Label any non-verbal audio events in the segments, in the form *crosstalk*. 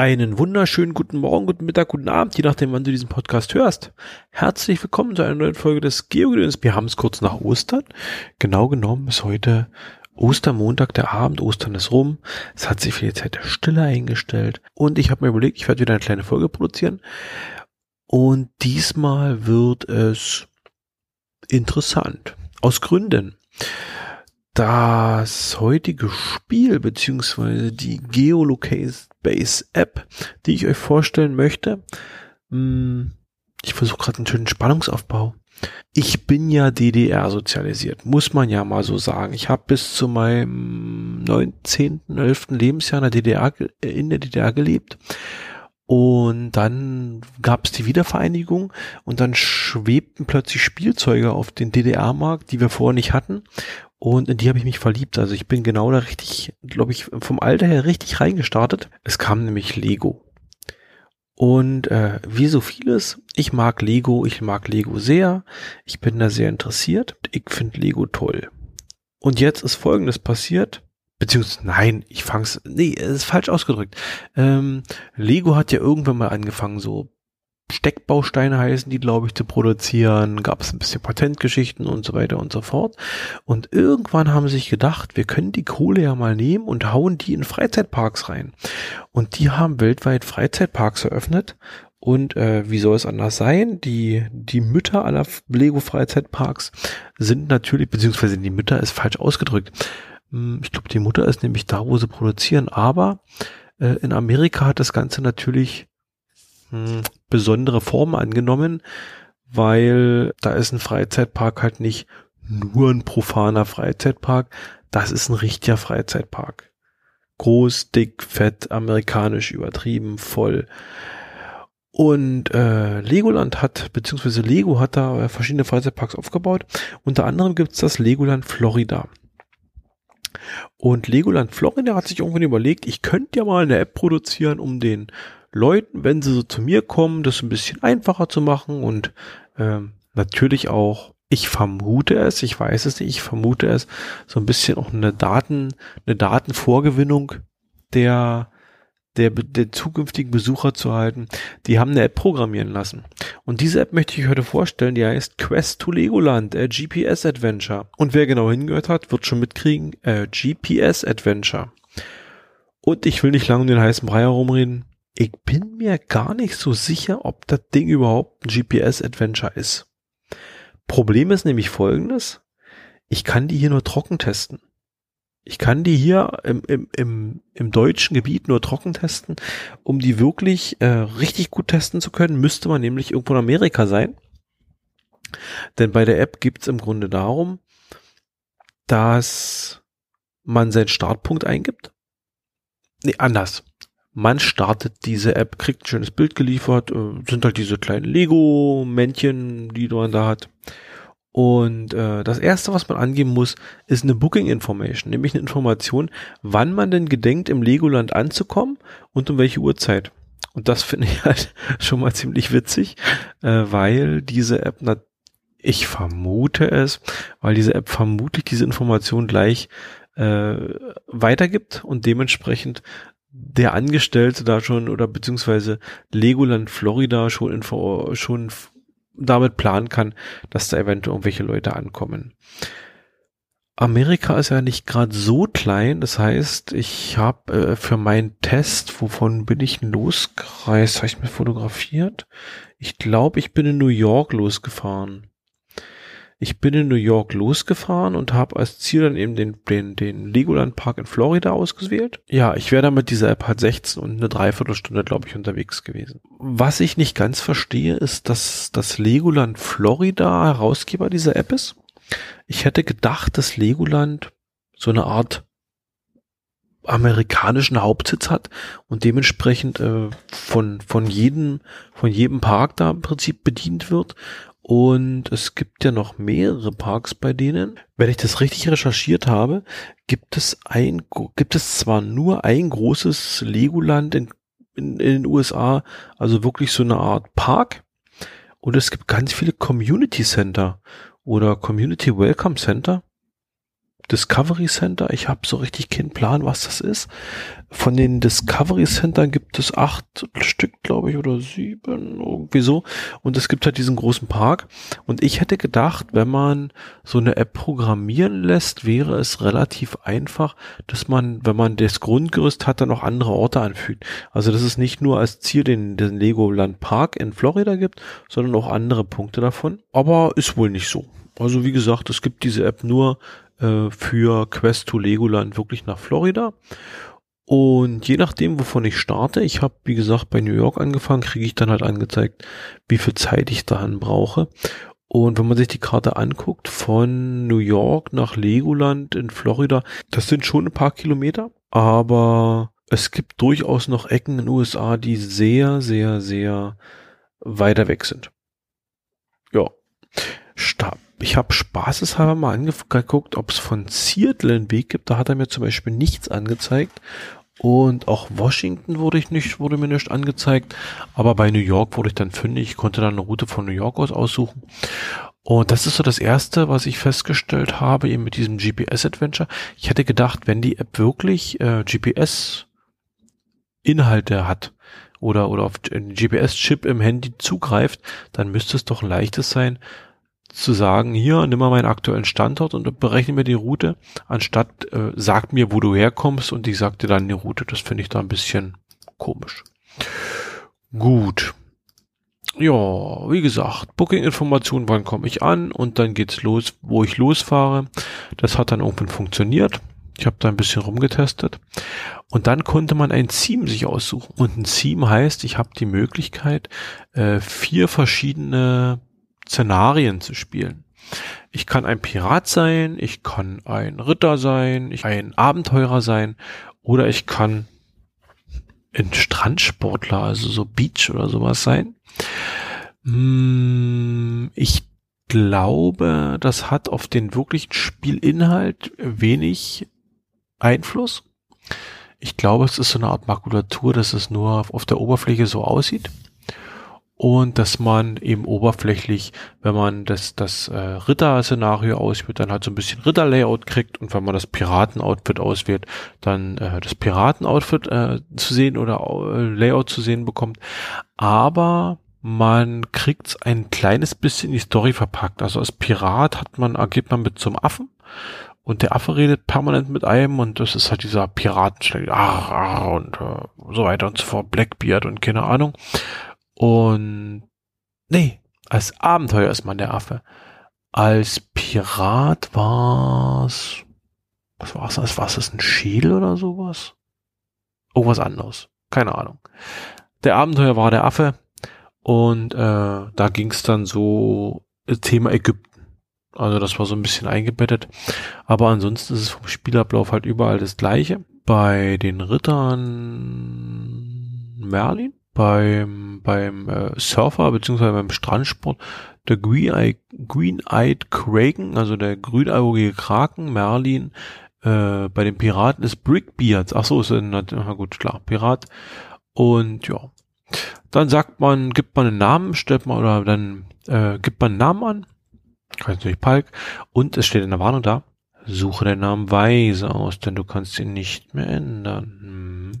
Einen wunderschönen guten Morgen, guten Mittag, guten Abend, je nachdem, wann du diesen Podcast hörst. Herzlich willkommen zu einer neuen Folge des Geogedöns. Wir haben es kurz nach Ostern. Genau genommen ist heute Ostermontag, der Abend, Ostern ist rum. Es hat sich für die Zeit der Stille eingestellt. Und ich habe mir überlegt, ich werde wieder eine kleine Folge produzieren. Und diesmal wird es interessant. Aus Gründen das heutige Spiel beziehungsweise die Geolocate Base App, die ich euch vorstellen möchte. Hm, ich versuche gerade einen schönen Spannungsaufbau. Ich bin ja DDR sozialisiert, muss man ja mal so sagen. Ich habe bis zu meinem 19., 11. Lebensjahr in der DDR, in der DDR gelebt und dann gab es die Wiedervereinigung und dann schwebten plötzlich Spielzeuge auf den DDR-Markt, die wir vorher nicht hatten. Und in die habe ich mich verliebt. Also ich bin genau da richtig, glaube ich, vom Alter her richtig reingestartet. Es kam nämlich Lego. Und äh, wie so vieles, ich mag Lego, ich mag Lego sehr. Ich bin da sehr interessiert. Ich finde Lego toll. Und jetzt ist Folgendes passiert beziehungsweise nein, ich fang's, nee, es ist falsch ausgedrückt. Ähm, Lego hat ja irgendwann mal angefangen, so Steckbausteine heißen die, glaube ich, zu produzieren. Gab es ein bisschen Patentgeschichten und so weiter und so fort. Und irgendwann haben sie sich gedacht, wir können die Kohle ja mal nehmen und hauen die in Freizeitparks rein. Und die haben weltweit Freizeitparks eröffnet. Und äh, wie soll es anders sein? Die, die Mütter aller Lego-Freizeitparks sind natürlich, beziehungsweise die Mütter ist falsch ausgedrückt, hm, ich glaube, die Mutter ist nämlich da, wo sie produzieren. Aber äh, in Amerika hat das Ganze natürlich mh, besondere Formen angenommen, weil da ist ein Freizeitpark halt nicht nur ein profaner Freizeitpark, das ist ein richtiger Freizeitpark. Groß, dick, fett, amerikanisch, übertrieben, voll. Und äh, Legoland hat, beziehungsweise Lego hat da verschiedene Freizeitparks aufgebaut. Unter anderem gibt's das Legoland Florida. Und Legoland Florida hat sich irgendwann überlegt, ich könnte ja mal eine App produzieren, um den Leuten, wenn sie so zu mir kommen, das ein bisschen einfacher zu machen und ähm, natürlich auch, ich vermute es, ich weiß es nicht, ich vermute es, so ein bisschen auch eine Daten, eine Datenvorgewinnung der der, der zukünftigen Besucher zu halten, die haben eine App programmieren lassen. Und diese App möchte ich heute vorstellen, die heißt Quest to Legoland, äh, GPS Adventure. Und wer genau hingehört hat, wird schon mitkriegen, äh, GPS Adventure. Und ich will nicht lange um den heißen Brei herumreden. Ich bin mir gar nicht so sicher, ob das Ding überhaupt ein GPS Adventure ist. Problem ist nämlich folgendes. Ich kann die hier nur trocken testen. Ich kann die hier im, im, im, im deutschen Gebiet nur trocken testen. Um die wirklich äh, richtig gut testen zu können, müsste man nämlich irgendwo in Amerika sein. Denn bei der App gibt es im Grunde darum, dass man seinen Startpunkt eingibt. Nee, anders. Man startet diese App, kriegt ein schönes Bild geliefert, äh, sind halt diese kleinen Lego-Männchen, die man da hat. Und äh, das erste, was man angeben muss, ist eine Booking Information, nämlich eine Information, wann man denn gedenkt, im Legoland anzukommen und um welche Uhrzeit. Und das finde ich *laughs* halt schon mal ziemlich witzig, äh, weil diese App, na, ich vermute es, weil diese App vermutlich diese Information gleich äh, weitergibt und dementsprechend der Angestellte da schon oder beziehungsweise Legoland Florida schon info, schon damit planen kann, dass da eventuell irgendwelche Leute ankommen. Amerika ist ja nicht gerade so klein, das heißt, ich habe äh, für meinen Test, wovon bin ich losgereist, habe ich mir fotografiert? Ich glaube, ich bin in New York losgefahren. Ich bin in New York losgefahren und habe als Ziel dann eben den, den, den Legoland Park in Florida ausgewählt. Ja, ich wäre dann mit dieser App halt 16 und eine Dreiviertelstunde, glaube ich, unterwegs gewesen. Was ich nicht ganz verstehe, ist, dass das Legoland Florida Herausgeber dieser App ist. Ich hätte gedacht, dass Legoland so eine Art amerikanischen Hauptsitz hat und dementsprechend äh, von von jedem von jedem Park da im Prinzip bedient wird und es gibt ja noch mehrere Parks bei denen. Wenn ich das richtig recherchiert habe, gibt es ein, gibt es zwar nur ein großes Legoland in, in, in den USA, also wirklich so eine Art Park. Und es gibt ganz viele Community Center oder Community Welcome Center. Discovery Center. Ich habe so richtig keinen Plan, was das ist. Von den Discovery Center gibt es acht Stück, glaube ich, oder sieben, irgendwie so. Und es gibt halt diesen großen Park. Und ich hätte gedacht, wenn man so eine App programmieren lässt, wäre es relativ einfach, dass man, wenn man das Grundgerüst hat, dann auch andere Orte anfügt. Also dass es nicht nur als Ziel den, den Legoland Park in Florida gibt, sondern auch andere Punkte davon. Aber ist wohl nicht so. Also wie gesagt, es gibt diese App nur äh, für Quest to Legoland wirklich nach Florida. Und je nachdem, wovon ich starte, ich habe, wie gesagt, bei New York angefangen, kriege ich dann halt angezeigt, wie viel Zeit ich dahin brauche. Und wenn man sich die Karte anguckt, von New York nach Legoland in Florida, das sind schon ein paar Kilometer, aber es gibt durchaus noch Ecken in den USA, die sehr, sehr, sehr weiter weg sind. Ja. Stab ich habe spaßeshalber mal angeguckt, ob es von Seattle einen Weg gibt. Da hat er mir zum Beispiel nichts angezeigt. Und auch Washington wurde ich nicht, wurde mir nicht angezeigt. Aber bei New York wurde ich dann fündig. Ich konnte dann eine Route von New York aus aussuchen. Und das ist so das erste, was ich festgestellt habe, eben mit diesem GPS-Adventure. Ich hätte gedacht, wenn die App wirklich äh, GPS-Inhalte hat oder, oder auf den GPS-Chip im Handy zugreift, dann müsste es doch leichtes sein, zu sagen, hier, nimm mal meinen aktuellen Standort und berechne mir die Route, anstatt äh, sagt mir, wo du herkommst und ich sag dir dann die Route. Das finde ich da ein bisschen komisch. Gut. Ja, wie gesagt, Booking-Informationen, wann komme ich an und dann geht's los, wo ich losfahre. Das hat dann irgendwann funktioniert. Ich habe da ein bisschen rumgetestet. Und dann konnte man ein Theme sich aussuchen. Und ein Theme heißt, ich habe die Möglichkeit, äh, vier verschiedene Szenarien zu spielen. Ich kann ein Pirat sein, ich kann ein Ritter sein, ich ein Abenteurer sein oder ich kann ein Strandsportler, also so Beach oder sowas sein. Hm, ich glaube, das hat auf den wirklichen Spielinhalt wenig Einfluss. Ich glaube, es ist so eine Art Makulatur, dass es nur auf der Oberfläche so aussieht und dass man eben oberflächlich, wenn man das, das äh, Ritter-Szenario auswählt, dann halt so ein bisschen Ritter-Layout kriegt und wenn man das Piraten-Outfit auswählt, dann äh, das Piraten-Outfit äh, zu sehen oder äh, Layout zu sehen bekommt. Aber man kriegt ein kleines bisschen in die Story verpackt. Also als Pirat hat man, agiert man mit zum Affen und der Affe redet permanent mit einem und das ist halt dieser Piraten und äh, so weiter und so fort, Blackbeard und keine Ahnung. Und nee, als Abenteuer ist man der Affe. Als Pirat war's. Was war's? Als war es ein Schädel oder sowas? Irgendwas anderes. Keine Ahnung. Der Abenteuer war der Affe und äh, da ging's dann so äh, Thema Ägypten. Also das war so ein bisschen eingebettet. Aber ansonsten ist es vom Spielablauf halt überall das gleiche. Bei den Rittern Merlin beim, beim äh, Surfer beziehungsweise beim Strandsport der Green-Eyed Green Kraken, also der grünaugige Kraken, Merlin, äh, bei den Piraten ist Brickbeards. Ach so, ist ein, na gut, klar, Pirat. Und ja, dann sagt man, gibt man einen Namen, stellt man oder dann äh, gibt man einen Namen an, natürlich Palk, und es steht in der Warnung da, suche den Namen weise aus, denn du kannst ihn nicht mehr ändern. Hm.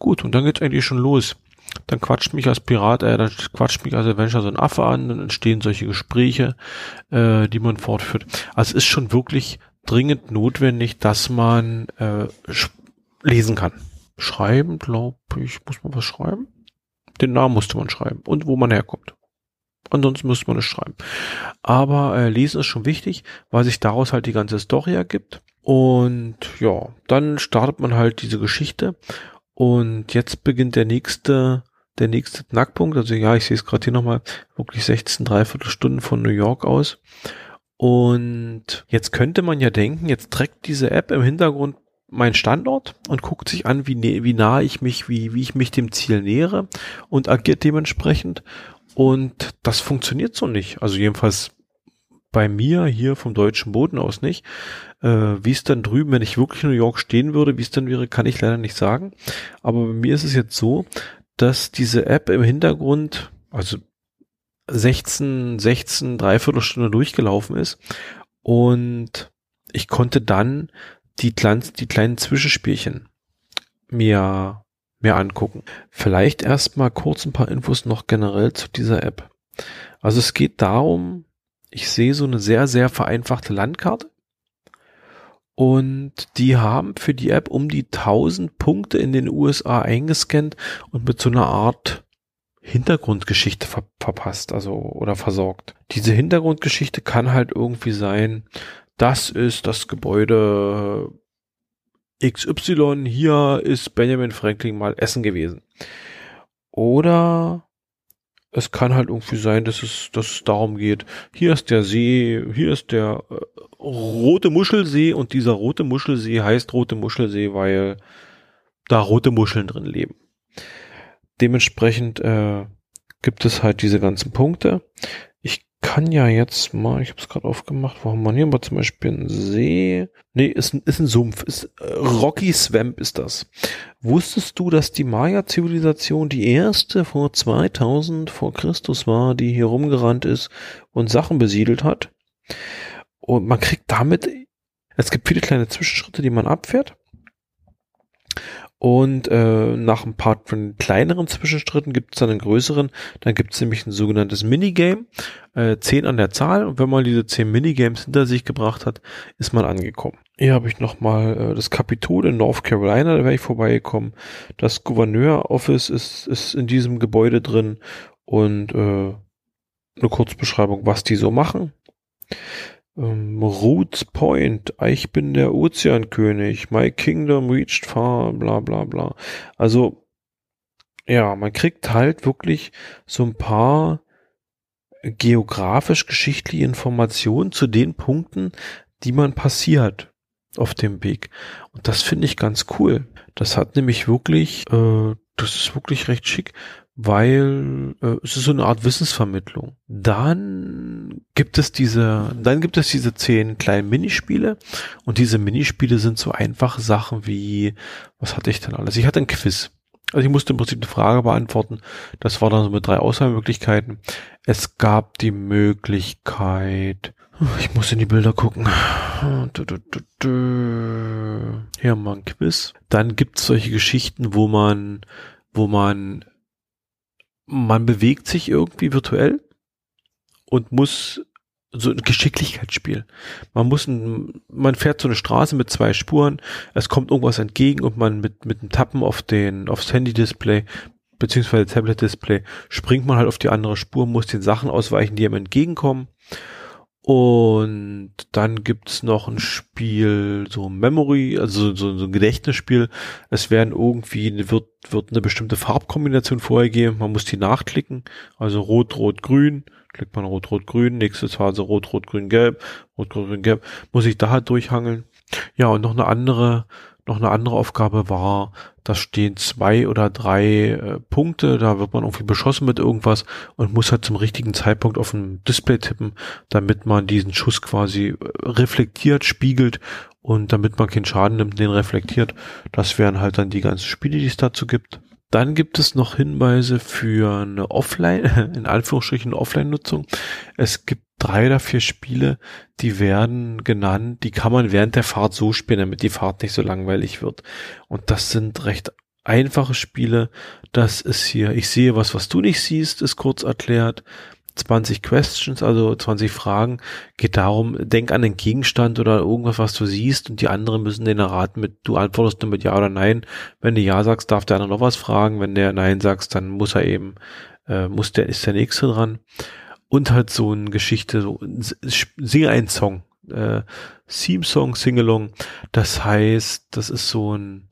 Gut, und dann geht's eigentlich schon los dann quatscht mich als Pirat, äh, dann quatscht mich als Adventure so ein Affe an, dann entstehen solche Gespräche, äh, die man fortführt. Also es ist schon wirklich dringend notwendig, dass man äh, lesen kann. Schreiben, glaube ich, muss man was schreiben? Den Namen musste man schreiben und wo man herkommt. Ansonsten müsste man es schreiben. Aber äh, lesen ist schon wichtig, weil sich daraus halt die ganze Story ergibt. Und ja, dann startet man halt diese Geschichte. Und jetzt beginnt der nächste der nächste Knackpunkt. Also ja, ich sehe es gerade hier nochmal, wirklich 16, dreiviertel Stunden von New York aus. Und jetzt könnte man ja denken, jetzt trägt diese App im Hintergrund meinen Standort und guckt sich an, wie, wie nah ich mich, wie, wie ich mich dem Ziel nähere und agiert dementsprechend. Und das funktioniert so nicht. Also jedenfalls bei mir hier vom deutschen Boden aus nicht. Äh, wie es dann drüben, wenn ich wirklich in New York stehen würde, wie es dann wäre, kann ich leider nicht sagen. Aber bei mir ist es jetzt so, dass diese App im Hintergrund, also 16, 16, dreiviertel Stunde durchgelaufen ist und ich konnte dann die, kleinen, die kleinen Zwischenspielchen mir, mir angucken. Vielleicht erstmal kurz ein paar Infos noch generell zu dieser App. Also es geht darum, ich sehe so eine sehr, sehr vereinfachte Landkarte. Und die haben für die App um die 1000 Punkte in den USA eingescannt und mit so einer Art Hintergrundgeschichte ver verpasst, also oder versorgt. Diese Hintergrundgeschichte kann halt irgendwie sein, das ist das Gebäude XY, hier ist Benjamin Franklin mal essen gewesen. Oder es kann halt irgendwie sein, dass es, dass es darum geht, hier ist der See, hier ist der äh, rote Muschelsee und dieser rote Muschelsee heißt rote Muschelsee, weil da rote Muscheln drin leben. Dementsprechend äh, gibt es halt diese ganzen Punkte. Kann ja jetzt mal, ich habe es gerade aufgemacht, wo haben wir hier aber zum Beispiel einen See? Nee, ist, ist ein Sumpf, ist äh, Rocky Swamp ist das. Wusstest du, dass die Maya-Zivilisation die erste vor 2000 vor Christus war, die hier rumgerannt ist und Sachen besiedelt hat? Und man kriegt damit, es gibt viele kleine Zwischenschritte, die man abfährt. Und äh, nach ein paar von kleineren Zwischenstritten gibt es dann einen größeren. Dann gibt es nämlich ein sogenanntes Minigame, äh, zehn an der Zahl. Und wenn man diese zehn Minigames hinter sich gebracht hat, ist man angekommen. Hier habe ich nochmal äh, das Kapitol in North Carolina, da wäre ich vorbeigekommen. Das Gouverneur-Office ist, ist in diesem Gebäude drin und äh, eine Kurzbeschreibung, was die so machen. Ähm, Roots Point, ich bin der Ozeankönig, my kingdom reached far, bla bla bla. Also, ja, man kriegt halt wirklich so ein paar geografisch-geschichtliche Informationen zu den Punkten, die man passiert auf dem Weg. Und das finde ich ganz cool. Das hat nämlich wirklich, äh, das ist wirklich recht schick, weil äh, es ist so eine Art Wissensvermittlung. Dann gibt es diese, dann gibt es diese zehn kleinen Minispiele und diese Minispiele sind so einfache Sachen wie, was hatte ich denn alles? Ich hatte ein Quiz. Also ich musste im Prinzip eine Frage beantworten. Das war dann so mit drei Auswahlmöglichkeiten. Es gab die Möglichkeit, ich muss in die Bilder gucken. Hier mal ein Quiz. Dann gibt es solche Geschichten, wo man, wo man man bewegt sich irgendwie virtuell und muss so ein Geschicklichkeitsspiel. Man muss ein, man fährt so eine Straße mit zwei Spuren, es kommt irgendwas entgegen und man mit, mit dem Tappen auf den, aufs Handy-Display beziehungsweise Tablet-Display springt man halt auf die andere Spur, muss den Sachen ausweichen, die einem entgegenkommen und dann gibt's noch ein Spiel, so Memory, also so, so ein Gedächtnisspiel. Es werden irgendwie, wird, wird eine bestimmte Farbkombination vorgegeben. Man muss die nachklicken. Also rot, rot, grün. Klickt man rot, rot, grün. Nächste Phase rot, rot, grün, gelb. Rot, rot, grün, gelb. Muss ich da halt durchhangeln. Ja, und noch eine andere noch eine andere Aufgabe war, da stehen zwei oder drei äh, Punkte, da wird man irgendwie beschossen mit irgendwas und muss halt zum richtigen Zeitpunkt auf dem Display tippen, damit man diesen Schuss quasi äh, reflektiert, spiegelt und damit man keinen Schaden nimmt, den reflektiert. Das wären halt dann die ganzen Spiele, die es dazu gibt. Dann gibt es noch Hinweise für eine Offline, *laughs* in Anführungsstrichen Offline-Nutzung. Es gibt drei oder vier Spiele, die werden genannt, die kann man während der Fahrt so spielen, damit die Fahrt nicht so langweilig wird. Und das sind recht einfache Spiele. Das ist hier, ich sehe was, was du nicht siehst, ist kurz erklärt. 20 Questions, also 20 Fragen, geht darum, denk an den Gegenstand oder irgendwas, was du siehst und die anderen müssen den erraten mit, du antwortest nur mit Ja oder Nein. Wenn du Ja sagst, darf der andere noch was fragen. Wenn der Nein sagst, dann muss er eben, äh, muss der, ist der Nächste dran. Und halt so eine Geschichte, so, singe einen Song, äh, Theme Song, Singalong. Das heißt, das ist so ein,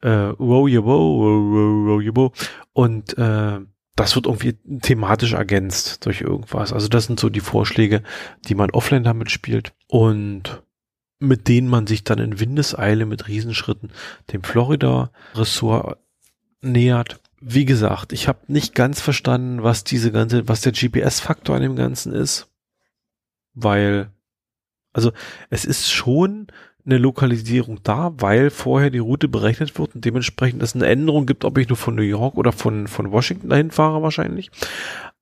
äh, wow, wow, wow, wow, wow, und, äh, das wird irgendwie thematisch ergänzt durch irgendwas. Also das sind so die Vorschläge, die man offline damit spielt und mit denen man sich dann in Windeseile mit Riesenschritten dem Florida-Ressort nähert. Wie gesagt, ich habe nicht ganz verstanden, was diese ganze, was der GPS-Faktor an dem Ganzen ist, weil, also es ist schon eine Lokalisierung da, weil vorher die Route berechnet wird und dementsprechend es eine Änderung gibt, ob ich nur von New York oder von, von Washington dahin fahre wahrscheinlich.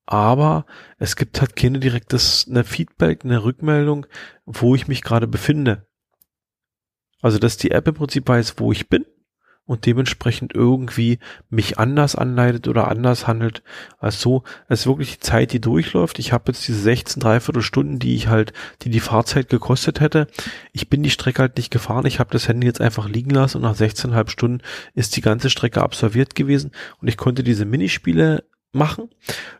Aber es gibt halt keine direktes, eine Feedback, eine Rückmeldung, wo ich mich gerade befinde. Also, dass die App im Prinzip weiß, wo ich bin und dementsprechend irgendwie mich anders anleitet oder anders handelt als so. Es ist wirklich die Zeit, die durchläuft. Ich habe jetzt diese 16, dreiviertel Stunden, die ich halt, die die Fahrzeit gekostet hätte. Ich bin die Strecke halt nicht gefahren. Ich habe das Handy jetzt einfach liegen lassen und nach 16,5 Stunden ist die ganze Strecke absolviert gewesen und ich konnte diese Minispiele machen.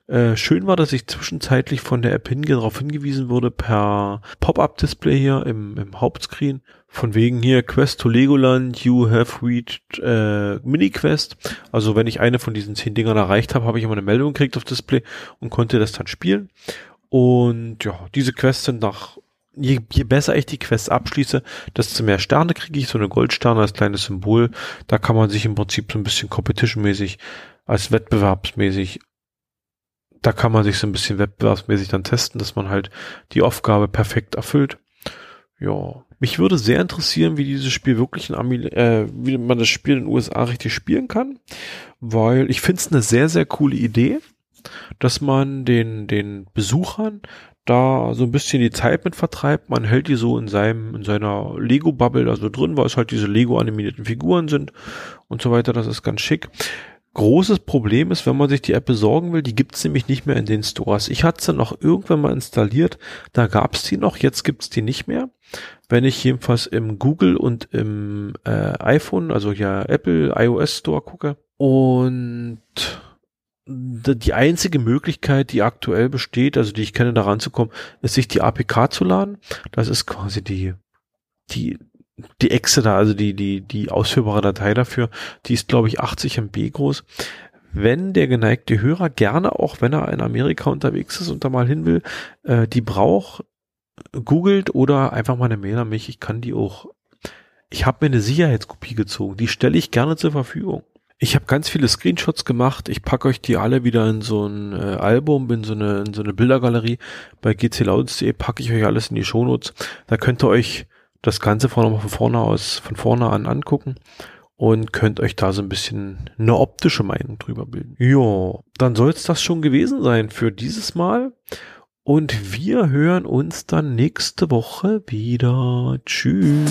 Äh, schön war, dass ich zwischenzeitlich von der App hinge darauf hingewiesen wurde per Pop-up-Display hier im, im Hauptscreen. Von wegen hier Quest to Legoland, you have reached äh, Mini-Quest. Also wenn ich eine von diesen zehn Dingern erreicht habe, habe ich immer eine Meldung gekriegt auf Display und konnte das dann spielen. Und ja, diese Quests sind nach Je, je besser ich die Quests abschließe, desto mehr Sterne kriege ich, so eine Goldsterne als kleines Symbol. Da kann man sich im Prinzip so ein bisschen competition-mäßig als wettbewerbsmäßig, da kann man sich so ein bisschen wettbewerbsmäßig dann testen, dass man halt die Aufgabe perfekt erfüllt. Ja, mich würde sehr interessieren, wie dieses Spiel wirklich in Ami äh, wie man das Spiel in den USA richtig spielen kann, weil ich finde es eine sehr, sehr coole Idee, dass man den, den Besuchern da so ein bisschen die Zeit mit vertreibt. Man hält die so in seinem, in seiner Lego-Bubble also drin, weil es halt diese Lego-animierten Figuren sind und so weiter. Das ist ganz schick. Großes Problem ist, wenn man sich die App besorgen will, die gibt's nämlich nicht mehr in den Stores. Ich hatte sie noch irgendwann mal installiert, da gab's die noch, jetzt gibt's die nicht mehr. Wenn ich jedenfalls im Google und im äh, iPhone, also ja Apple iOS Store gucke. Und die einzige Möglichkeit, die aktuell besteht, also die ich kenne, da ranzukommen, ist sich die APK zu laden. Das ist quasi die, die die Exe da, also die, die, die ausführbare Datei dafür, die ist, glaube ich, 80 MB groß. Wenn der geneigte Hörer gerne, auch wenn er in Amerika unterwegs ist und da mal hin will, äh, die braucht, googelt oder einfach mal eine Mail an mich. Ich kann die auch. Ich habe mir eine Sicherheitskopie gezogen. Die stelle ich gerne zur Verfügung. Ich habe ganz viele Screenshots gemacht. Ich packe euch die alle wieder in so ein äh, Album, in so eine, in so eine Bildergalerie. Bei gclouds.de packe ich euch alles in die Shownotes. Da könnt ihr euch das Ganze von, von vorne aus, von vorne an angucken und könnt euch da so ein bisschen eine optische Meinung drüber bilden. Ja, dann soll es das schon gewesen sein für dieses Mal. Und wir hören uns dann nächste Woche wieder. Tschüss.